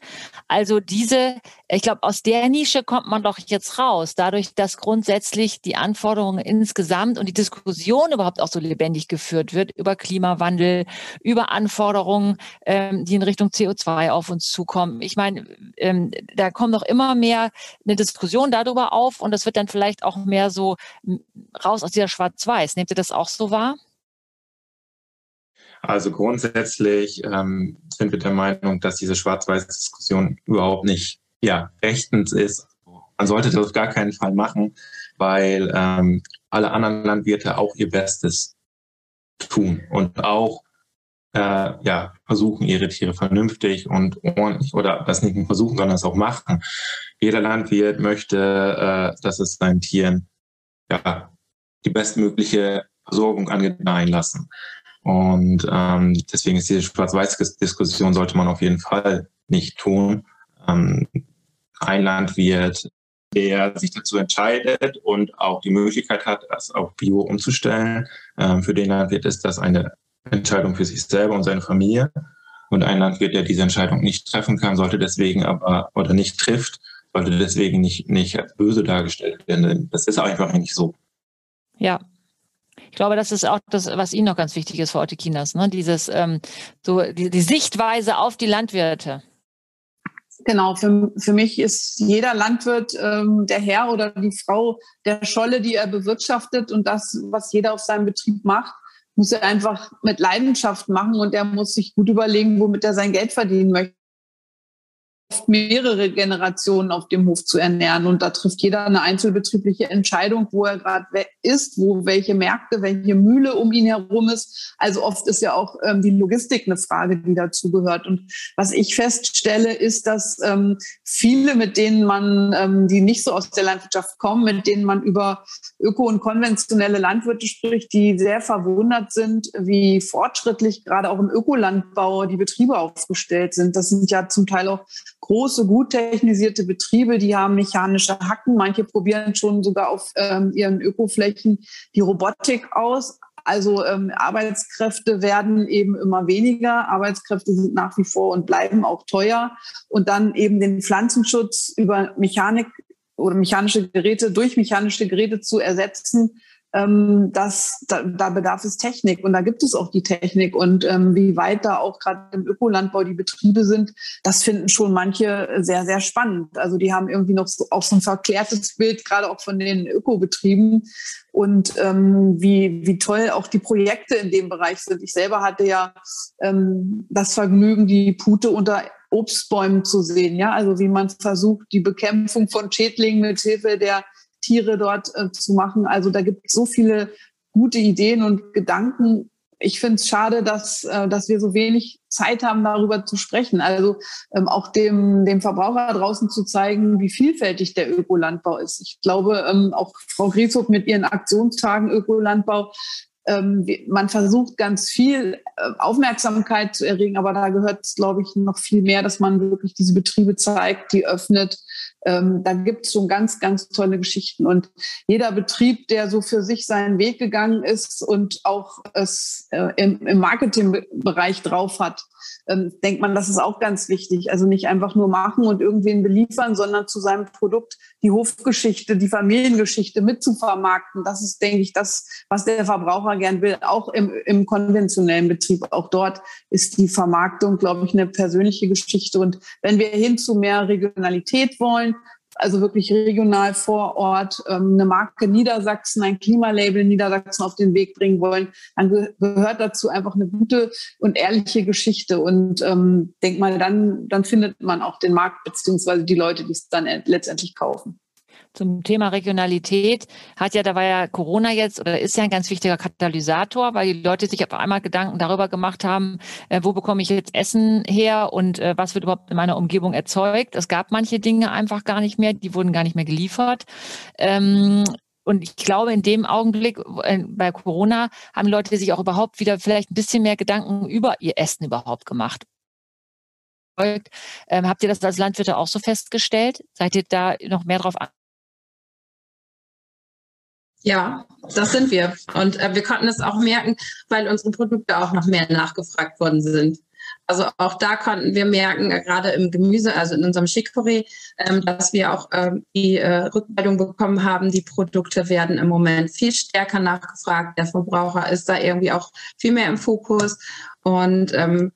Also diese, ich glaube, aus der Nische kommt man doch jetzt raus, dadurch, dass grundsätzlich die Anforderungen insgesamt und die Diskussion überhaupt auch so lebendig geführt wird über Klimawandel, über Anforderungen, ähm, die in Richtung CO2 auf uns zukommen. Ich meine, ähm, da kommt doch immer mehr eine Diskussion darüber auf und das wird dann vielleicht vielleicht auch mehr so raus aus dieser Schwarz-Weiß. Nehmt ihr das auch so wahr? Also grundsätzlich ähm, sind wir der Meinung, dass diese Schwarz-Weiß-Diskussion überhaupt nicht ja, rechtens ist. Man sollte das auf gar keinen Fall machen, weil ähm, alle anderen Landwirte auch ihr Bestes tun und auch äh, ja, versuchen, ihre Tiere vernünftig und ordentlich oder das nicht nur versuchen, sondern es auch machen. Jeder Landwirt möchte, äh, dass es seinen Tieren ja, die bestmögliche Versorgung angedeihen lassen. Und ähm, deswegen ist diese Schwarz-Weiß-Diskussion sollte man auf jeden Fall nicht tun. Ähm, ein Landwirt, der sich dazu entscheidet und auch die Möglichkeit hat, das auf Bio umzustellen, ähm, für den Landwirt ist das eine Entscheidung für sich selber und seine Familie. Und ein Landwirt, der diese Entscheidung nicht treffen kann, sollte deswegen aber oder nicht trifft, sollte deswegen nicht, nicht als böse dargestellt werden. Das ist einfach nicht so. Ja. Ich glaube, das ist auch das, was Ihnen noch ganz wichtig ist, Frau Ottekinas, ne? Dieses, ähm, so die, die Sichtweise auf die Landwirte. Genau, für, für mich ist jeder Landwirt ähm, der Herr oder die Frau der Scholle, die er bewirtschaftet und das, was jeder auf seinem Betrieb macht, muss er einfach mit Leidenschaft machen und er muss sich gut überlegen, womit er sein Geld verdienen möchte mehrere Generationen auf dem Hof zu ernähren. Und da trifft jeder eine einzelbetriebliche Entscheidung, wo er gerade ist, wo welche Märkte, welche Mühle um ihn herum ist. Also oft ist ja auch ähm, die Logistik eine Frage, die dazugehört. Und was ich feststelle, ist, dass ähm, viele, mit denen man, ähm, die nicht so aus der Landwirtschaft kommen, mit denen man über öko- und konventionelle Landwirte spricht, die sehr verwundert sind, wie fortschrittlich gerade auch im Ökolandbau die Betriebe aufgestellt sind. Das sind ja zum Teil auch große, gut technisierte Betriebe, die haben mechanische Hacken. Manche probieren schon sogar auf ähm, ihren Ökoflächen die Robotik aus. Also ähm, Arbeitskräfte werden eben immer weniger. Arbeitskräfte sind nach wie vor und bleiben auch teuer. Und dann eben den Pflanzenschutz über Mechanik oder mechanische Geräte durch mechanische Geräte zu ersetzen, ähm, das, da, da bedarf es Technik und da gibt es auch die Technik und ähm, wie weit da auch gerade im Ökolandbau die Betriebe sind, das finden schon manche sehr, sehr spannend. Also die haben irgendwie noch so, auch so ein verklärtes Bild, gerade auch von den Ökobetrieben und ähm, wie, wie toll auch die Projekte in dem Bereich sind. Ich selber hatte ja ähm, das Vergnügen, die Pute unter Obstbäumen zu sehen, ja, also wie man versucht, die Bekämpfung von Schädlingen mit Hilfe der Tiere dort äh, zu machen. Also da gibt es so viele gute Ideen und Gedanken. Ich finde es schade, dass, äh, dass wir so wenig Zeit haben, darüber zu sprechen. Also ähm, auch dem, dem Verbraucher draußen zu zeigen, wie vielfältig der Ökolandbau ist. Ich glaube, ähm, auch Frau Grieshoff mit ihren Aktionstagen Ökolandbau ähm, man versucht ganz viel äh, Aufmerksamkeit zu erregen, aber da gehört, glaube ich, noch viel mehr, dass man wirklich diese Betriebe zeigt, die öffnet, ähm, da gibt es schon ganz, ganz tolle Geschichten. Und jeder Betrieb, der so für sich seinen Weg gegangen ist und auch es äh, im, im Marketingbereich drauf hat, ähm, denkt man, das ist auch ganz wichtig. Also nicht einfach nur machen und irgendwen beliefern, sondern zu seinem Produkt die Hofgeschichte, die Familiengeschichte mitzuvermarkten. Das ist, denke ich, das, was der Verbraucher gern will, auch im, im konventionellen Betrieb. Auch dort ist die Vermarktung, glaube ich, eine persönliche Geschichte. Und wenn wir hin zu mehr Regionalität wollen, also wirklich regional vor Ort ähm, eine Marke Niedersachsen, ein Klimalabel Niedersachsen auf den Weg bringen wollen, dann gehört dazu einfach eine gute und ehrliche Geschichte. Und ähm, denk mal, dann, dann findet man auch den Markt beziehungsweise die Leute, die es dann letztendlich kaufen zum Thema Regionalität hat ja, da war ja Corona jetzt oder ist ja ein ganz wichtiger Katalysator, weil die Leute sich auf einmal Gedanken darüber gemacht haben, äh, wo bekomme ich jetzt Essen her und äh, was wird überhaupt in meiner Umgebung erzeugt. Es gab manche Dinge einfach gar nicht mehr, die wurden gar nicht mehr geliefert. Ähm, und ich glaube, in dem Augenblick äh, bei Corona haben Leute sich auch überhaupt wieder vielleicht ein bisschen mehr Gedanken über ihr Essen überhaupt gemacht. Ähm, habt ihr das als Landwirte auch so festgestellt? Seid ihr da noch mehr drauf ja, das sind wir. Und äh, wir konnten es auch merken, weil unsere Produkte auch noch mehr nachgefragt worden sind. Also auch da konnten wir merken, äh, gerade im Gemüse, also in unserem Chicorée, ähm, dass wir auch ähm, die äh, Rückmeldung bekommen haben, die Produkte werden im Moment viel stärker nachgefragt. Der Verbraucher ist da irgendwie auch viel mehr im Fokus. Und ähm,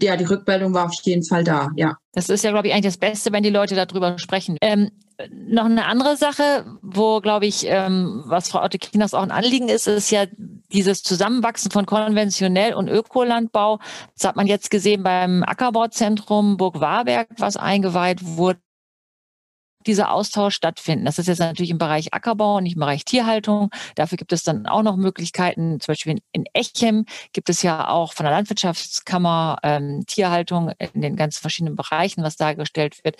ja, die Rückmeldung war auf jeden Fall da, ja. Das ist ja, glaube ich, eigentlich das Beste, wenn die Leute darüber sprechen. Ähm, noch eine andere Sache, wo, glaube ich, ähm, was Frau Otte Kinas auch ein Anliegen ist, ist ja dieses Zusammenwachsen von konventionell und Ökolandbau. Das hat man jetzt gesehen beim Ackerbauzentrum Burg Warberg, was eingeweiht wurde dieser Austausch stattfinden. Das ist jetzt natürlich im Bereich Ackerbau, nicht im Bereich Tierhaltung. Dafür gibt es dann auch noch Möglichkeiten. Zum Beispiel in Echem gibt es ja auch von der Landwirtschaftskammer ähm, Tierhaltung in den ganz verschiedenen Bereichen, was dargestellt wird.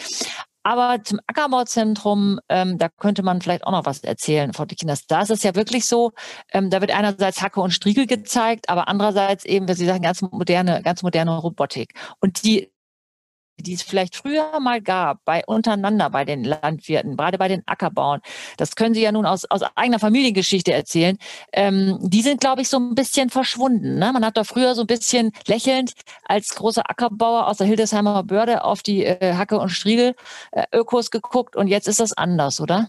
Aber zum Ackerbauzentrum, ähm, da könnte man vielleicht auch noch was erzählen, Frau Dikinas. Da ist es ja wirklich so, ähm, da wird einerseits Hacke und Striegel gezeigt, aber andererseits eben, wie Sie sagen, ganz moderne, ganz moderne Robotik. Und die die es vielleicht früher mal gab, bei untereinander bei den Landwirten, gerade bei den Ackerbauern, das können Sie ja nun aus, aus eigener Familiengeschichte erzählen, ähm, die sind, glaube ich, so ein bisschen verschwunden. Ne? Man hat da früher so ein bisschen lächelnd als großer Ackerbauer aus der Hildesheimer Börde auf die äh, Hacke- und Striegel-Ökos äh, geguckt und jetzt ist das anders, oder?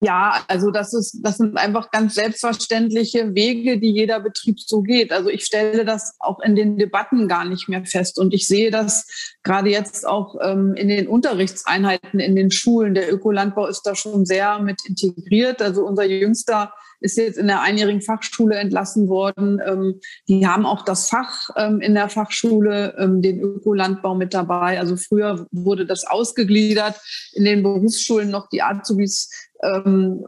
Ja, also das ist, das sind einfach ganz selbstverständliche Wege, die jeder Betrieb so geht. Also ich stelle das auch in den Debatten gar nicht mehr fest. Und ich sehe das gerade jetzt auch ähm, in den Unterrichtseinheiten in den Schulen. Der Ökolandbau ist da schon sehr mit integriert. Also unser jüngster ist jetzt in der einjährigen Fachschule entlassen worden. Ähm, die haben auch das Fach ähm, in der Fachschule, ähm, den Ökolandbau mit dabei. Also früher wurde das ausgegliedert in den Berufsschulen noch die Azubis ähm,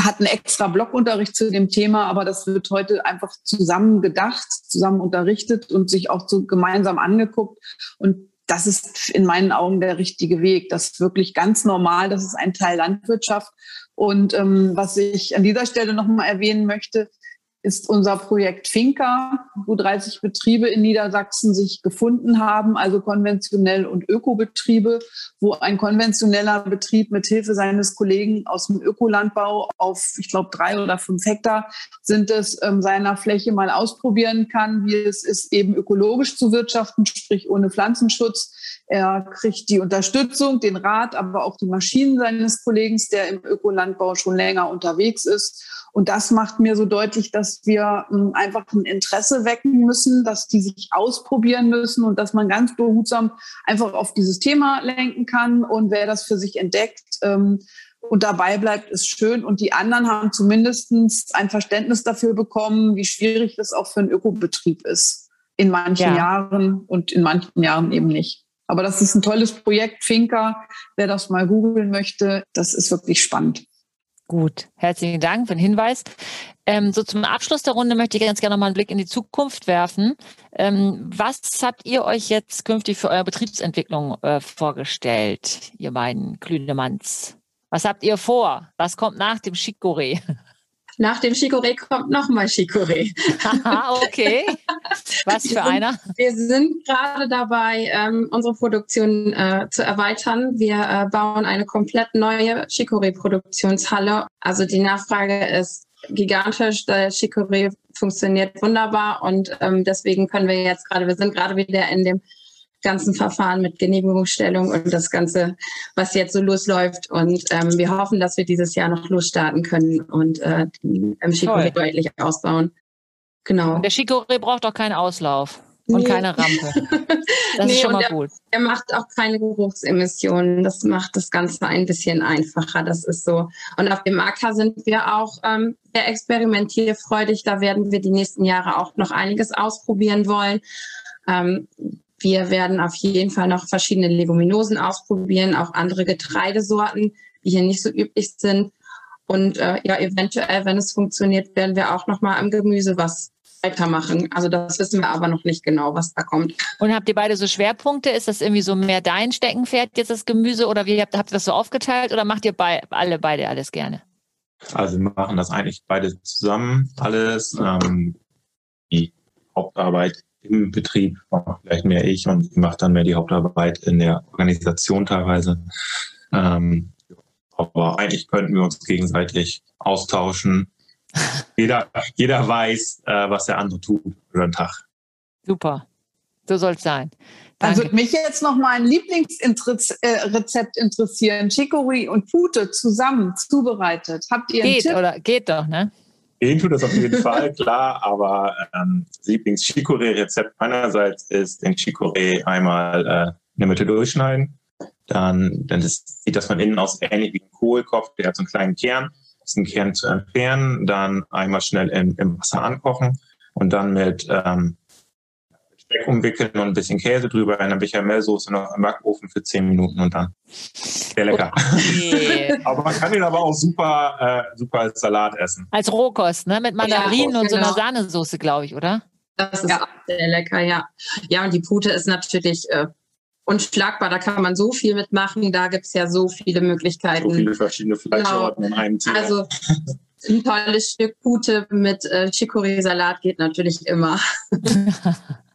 hatten extra Blockunterricht zu dem Thema, aber das wird heute einfach zusammen gedacht, zusammen unterrichtet und sich auch so gemeinsam angeguckt. Und das ist in meinen Augen der richtige Weg. Das ist wirklich ganz normal. Das ist ein Teil Landwirtschaft. Und ähm, was ich an dieser Stelle nochmal erwähnen möchte, ist unser Projekt Finca, wo 30 Betriebe in Niedersachsen sich gefunden haben, also konventionell und Ökobetriebe, wo ein konventioneller Betrieb mit Hilfe seines Kollegen aus dem Ökolandbau auf, ich glaube, drei oder fünf Hektar sind es, ähm, seiner Fläche mal ausprobieren kann, wie es ist, eben ökologisch zu wirtschaften, sprich ohne Pflanzenschutz. Er kriegt die Unterstützung, den Rat, aber auch die Maschinen seines Kollegen, der im Ökolandbau schon länger unterwegs ist und das macht mir so deutlich, dass wir hm, einfach ein Interesse wecken müssen, dass die sich ausprobieren müssen und dass man ganz behutsam einfach auf dieses Thema lenken kann. Und wer das für sich entdeckt, ähm, und dabei bleibt, ist schön. Und die anderen haben zumindest ein Verständnis dafür bekommen, wie schwierig das auch für einen Ökobetrieb ist. In manchen ja. Jahren und in manchen Jahren eben nicht. Aber das ist ein tolles Projekt, Finca. Wer das mal googeln möchte, das ist wirklich spannend. Gut, herzlichen Dank für den Hinweis. Ähm, so zum Abschluss der Runde möchte ich ganz gerne noch mal einen Blick in die Zukunft werfen. Ähm, was habt ihr euch jetzt künftig für eure Betriebsentwicklung äh, vorgestellt, ihr beiden Klünemanns? Was habt ihr vor? Was kommt nach dem Chicorée? (laughs) Nach dem Chicorée kommt nochmal Chicorée. (laughs) okay. Was für einer? Wir sind gerade dabei, ähm, unsere Produktion äh, zu erweitern. Wir äh, bauen eine komplett neue Chicorée-Produktionshalle. Also die Nachfrage ist gigantisch. Der Chicorée funktioniert wunderbar und ähm, deswegen können wir jetzt gerade, wir sind gerade wieder in dem ganzen Verfahren mit Genehmigungsstellung und das Ganze, was jetzt so losläuft. Und ähm, wir hoffen, dass wir dieses Jahr noch losstarten können und äh, im Chicorée deutlich ausbauen. Genau. Der Chicorée braucht auch keinen Auslauf und nee. keine Rampe. (laughs) Das nee, ist schon mal der, gut. Er macht auch keine Geruchsemissionen. Das macht das Ganze ein bisschen einfacher. Das ist so. Und auf dem AK sind wir auch ähm, sehr experimentierfreudig. Da werden wir die nächsten Jahre auch noch einiges ausprobieren wollen. Ähm, wir werden auf jeden Fall noch verschiedene Leguminosen ausprobieren, auch andere Getreidesorten, die hier nicht so üblich sind. Und äh, ja, eventuell, wenn es funktioniert, werden wir auch noch mal am Gemüse was weitermachen. Also das wissen wir aber noch nicht genau, was da kommt. Und habt ihr beide so Schwerpunkte? Ist das irgendwie so mehr dein Steckenpferd jetzt das Gemüse oder wie habt, habt ihr das so aufgeteilt oder macht ihr bei, alle beide alles gerne? Also wir machen das eigentlich beide zusammen alles. Ähm, die Hauptarbeit im Betrieb mache vielleicht mehr ich und mache dann mehr die Hauptarbeit in der Organisation teilweise. Ähm, aber eigentlich könnten wir uns gegenseitig austauschen. (laughs) jeder, jeder weiß, äh, was der andere tut über den Tag. Super. So soll es sein. Dann würde mich jetzt noch mein Lieblingsrezept interessieren. Chicory und Pute zusammen zubereitet. Habt ihr geht, oder geht doch, ne? Gehen tut das auf jeden Fall, (laughs) klar, aber ähm, Lieblings-Chicorée-Rezept meinerseits ist den Chicorée einmal äh, in der Mitte durchschneiden. Dann, dann das, sieht das von innen aus ähnlich wie ein Kohlkopf, der hat so einen kleinen Kern. Diesen Kern zu entfernen, dann einmal schnell im, im Wasser ankochen und dann mit ähm, umwickeln und ein bisschen Käse drüber, in einer Bechamelsoße noch im Backofen für 10 Minuten und dann sehr lecker. Okay. (laughs) aber man kann ihn aber auch super, äh, super als Salat essen. Als Rohkost, ne? Mit Mandarinen ja, und so einer genau. Sahnesoße, glaube ich, oder? Das ist ja. auch sehr lecker, ja. Ja, und die Pute ist natürlich äh, unschlagbar. Da kann man so viel mitmachen. Da gibt es ja so viele Möglichkeiten. So viele verschiedene Fleischsorten genau. in einem Tier. Also ein tolles Stück Pute mit äh, Chicorée-Salat geht natürlich immer. (laughs) (laughs)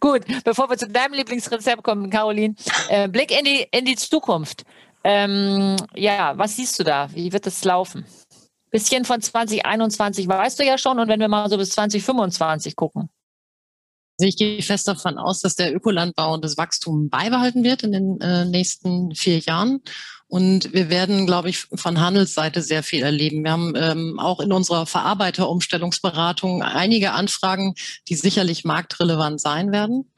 Gut, bevor wir zu deinem Lieblingsrezept kommen, Caroline, äh, Blick in die, in die Zukunft. Ähm, ja, was siehst du da? Wie wird es laufen? Bisschen von 2021 weißt du ja schon und wenn wir mal so bis 2025 gucken. Also ich gehe fest davon aus, dass der Ökolandbau und das Wachstum beibehalten wird in den äh, nächsten vier Jahren Und wir werden, glaube ich, von Handelsseite sehr viel erleben. Wir haben ähm, auch in unserer Verarbeiterumstellungsberatung einige Anfragen, die sicherlich marktrelevant sein werden.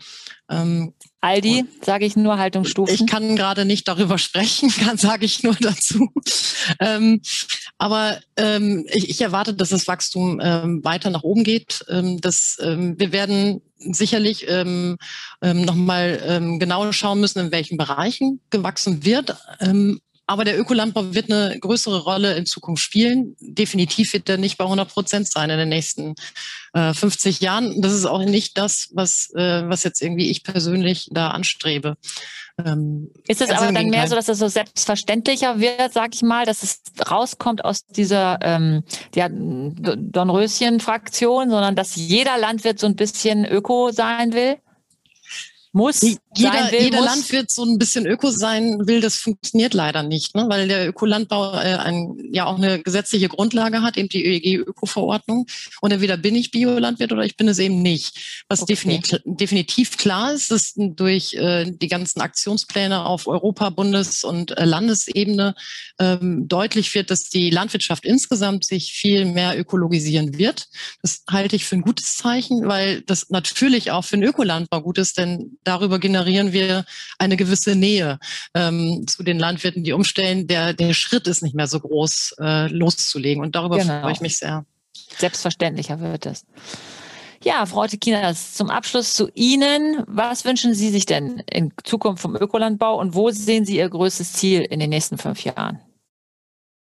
Ähm, Aldi, sage ich nur Haltungsstufen. Ich kann gerade nicht darüber sprechen, (laughs) kann sage ich nur dazu. Ähm, aber ähm, ich, ich, erwarte, dass das Wachstum ähm, weiter nach oben geht. Ähm, dass, ähm, wir werden sicherlich ähm, ähm, nochmal ähm, genau schauen müssen, in welchen Bereichen gewachsen wird. Ähm, aber der Ökolandbau wird eine größere Rolle in Zukunft spielen. Definitiv wird er nicht bei 100 Prozent sein in den nächsten äh, 50 Jahren. Das ist auch nicht das, was, äh, was jetzt irgendwie ich persönlich da anstrebe. Ähm, ist es aber dann mehr so, dass es so selbstverständlicher wird, sag ich mal, dass es rauskommt aus dieser ähm, ja, Dornröschen-Fraktion, sondern dass jeder Landwirt so ein bisschen Öko sein will? Muss jeder, will, jeder muss. Landwirt so ein bisschen Öko sein will, das funktioniert leider nicht, ne? weil der Ökolandbau äh, ein, ja auch eine gesetzliche Grundlage hat, eben die ÖEG-Öko-Verordnung. Und entweder bin ich Biolandwirt oder ich bin es eben nicht. Was okay. definitiv, definitiv klar ist, ist durch äh, die ganzen Aktionspläne auf Europa-, Bundes- und äh, Landesebene ähm, deutlich wird, dass die Landwirtschaft insgesamt sich viel mehr ökologisieren wird. Das halte ich für ein gutes Zeichen, weil das natürlich auch für den Ökolandbau gut ist, denn darüber generieren wir eine gewisse Nähe ähm, zu den Landwirten, die umstellen. Der, der Schritt ist nicht mehr so groß, äh, loszulegen. Und darüber genau. freue ich mich sehr. Selbstverständlicher wird es. Ja, Frau Tekinas, zum Abschluss zu Ihnen. Was wünschen Sie sich denn in Zukunft vom Ökolandbau und wo sehen Sie Ihr größtes Ziel in den nächsten fünf Jahren?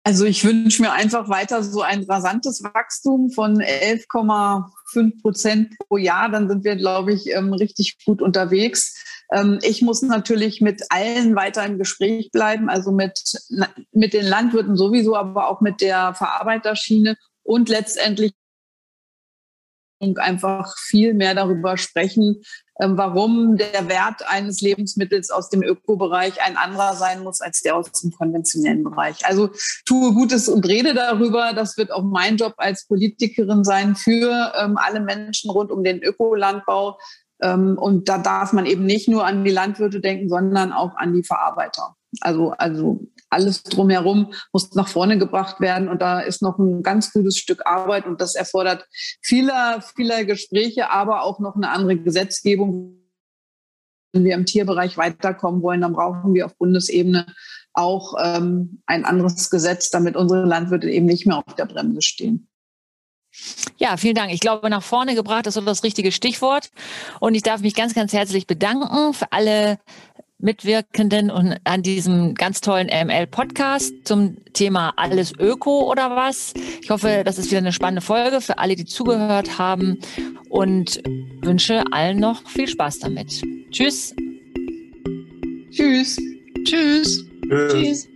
Also ich wünsche mir einfach weiter so ein rasantes Wachstum von 11,5 Prozent pro Jahr. Dann sind wir, glaube ich, ähm, richtig gut unterwegs. Ähm, ich muss natürlich mit allen weiter im Gespräch bleiben, also mit, mit den Landwirten sowieso, aber auch mit der Verarbeiterschiene und letztendlich einfach viel mehr darüber sprechen, warum der Wert eines Lebensmittels aus dem Ökobereich ein anderer sein muss als der aus dem konventionellen Bereich. Also tue Gutes und rede darüber. Das wird auch mein Job als Politikerin sein für ähm, alle Menschen rund um den Ökolandbau. Ähm, und da darf man eben nicht nur an die Landwirte denken, sondern auch an die Verarbeiter. Also, also alles drumherum muss nach vorne gebracht werden. Und da ist noch ein ganz gutes Stück Arbeit und das erfordert vieler, vieler Gespräche, aber auch noch eine andere Gesetzgebung. Wenn wir im Tierbereich weiterkommen wollen, dann brauchen wir auf Bundesebene auch ähm, ein anderes Gesetz, damit unsere Landwirte eben nicht mehr auf der Bremse stehen. Ja, vielen Dank. Ich glaube, nach vorne gebracht ist so das richtige Stichwort. Und ich darf mich ganz, ganz herzlich bedanken für alle Mitwirkenden und an diesem ganz tollen ML-Podcast zum Thema Alles Öko oder was. Ich hoffe, das ist wieder eine spannende Folge für alle, die zugehört haben und wünsche allen noch viel Spaß damit. Tschüss. Tschüss. Tschüss. Tschüss.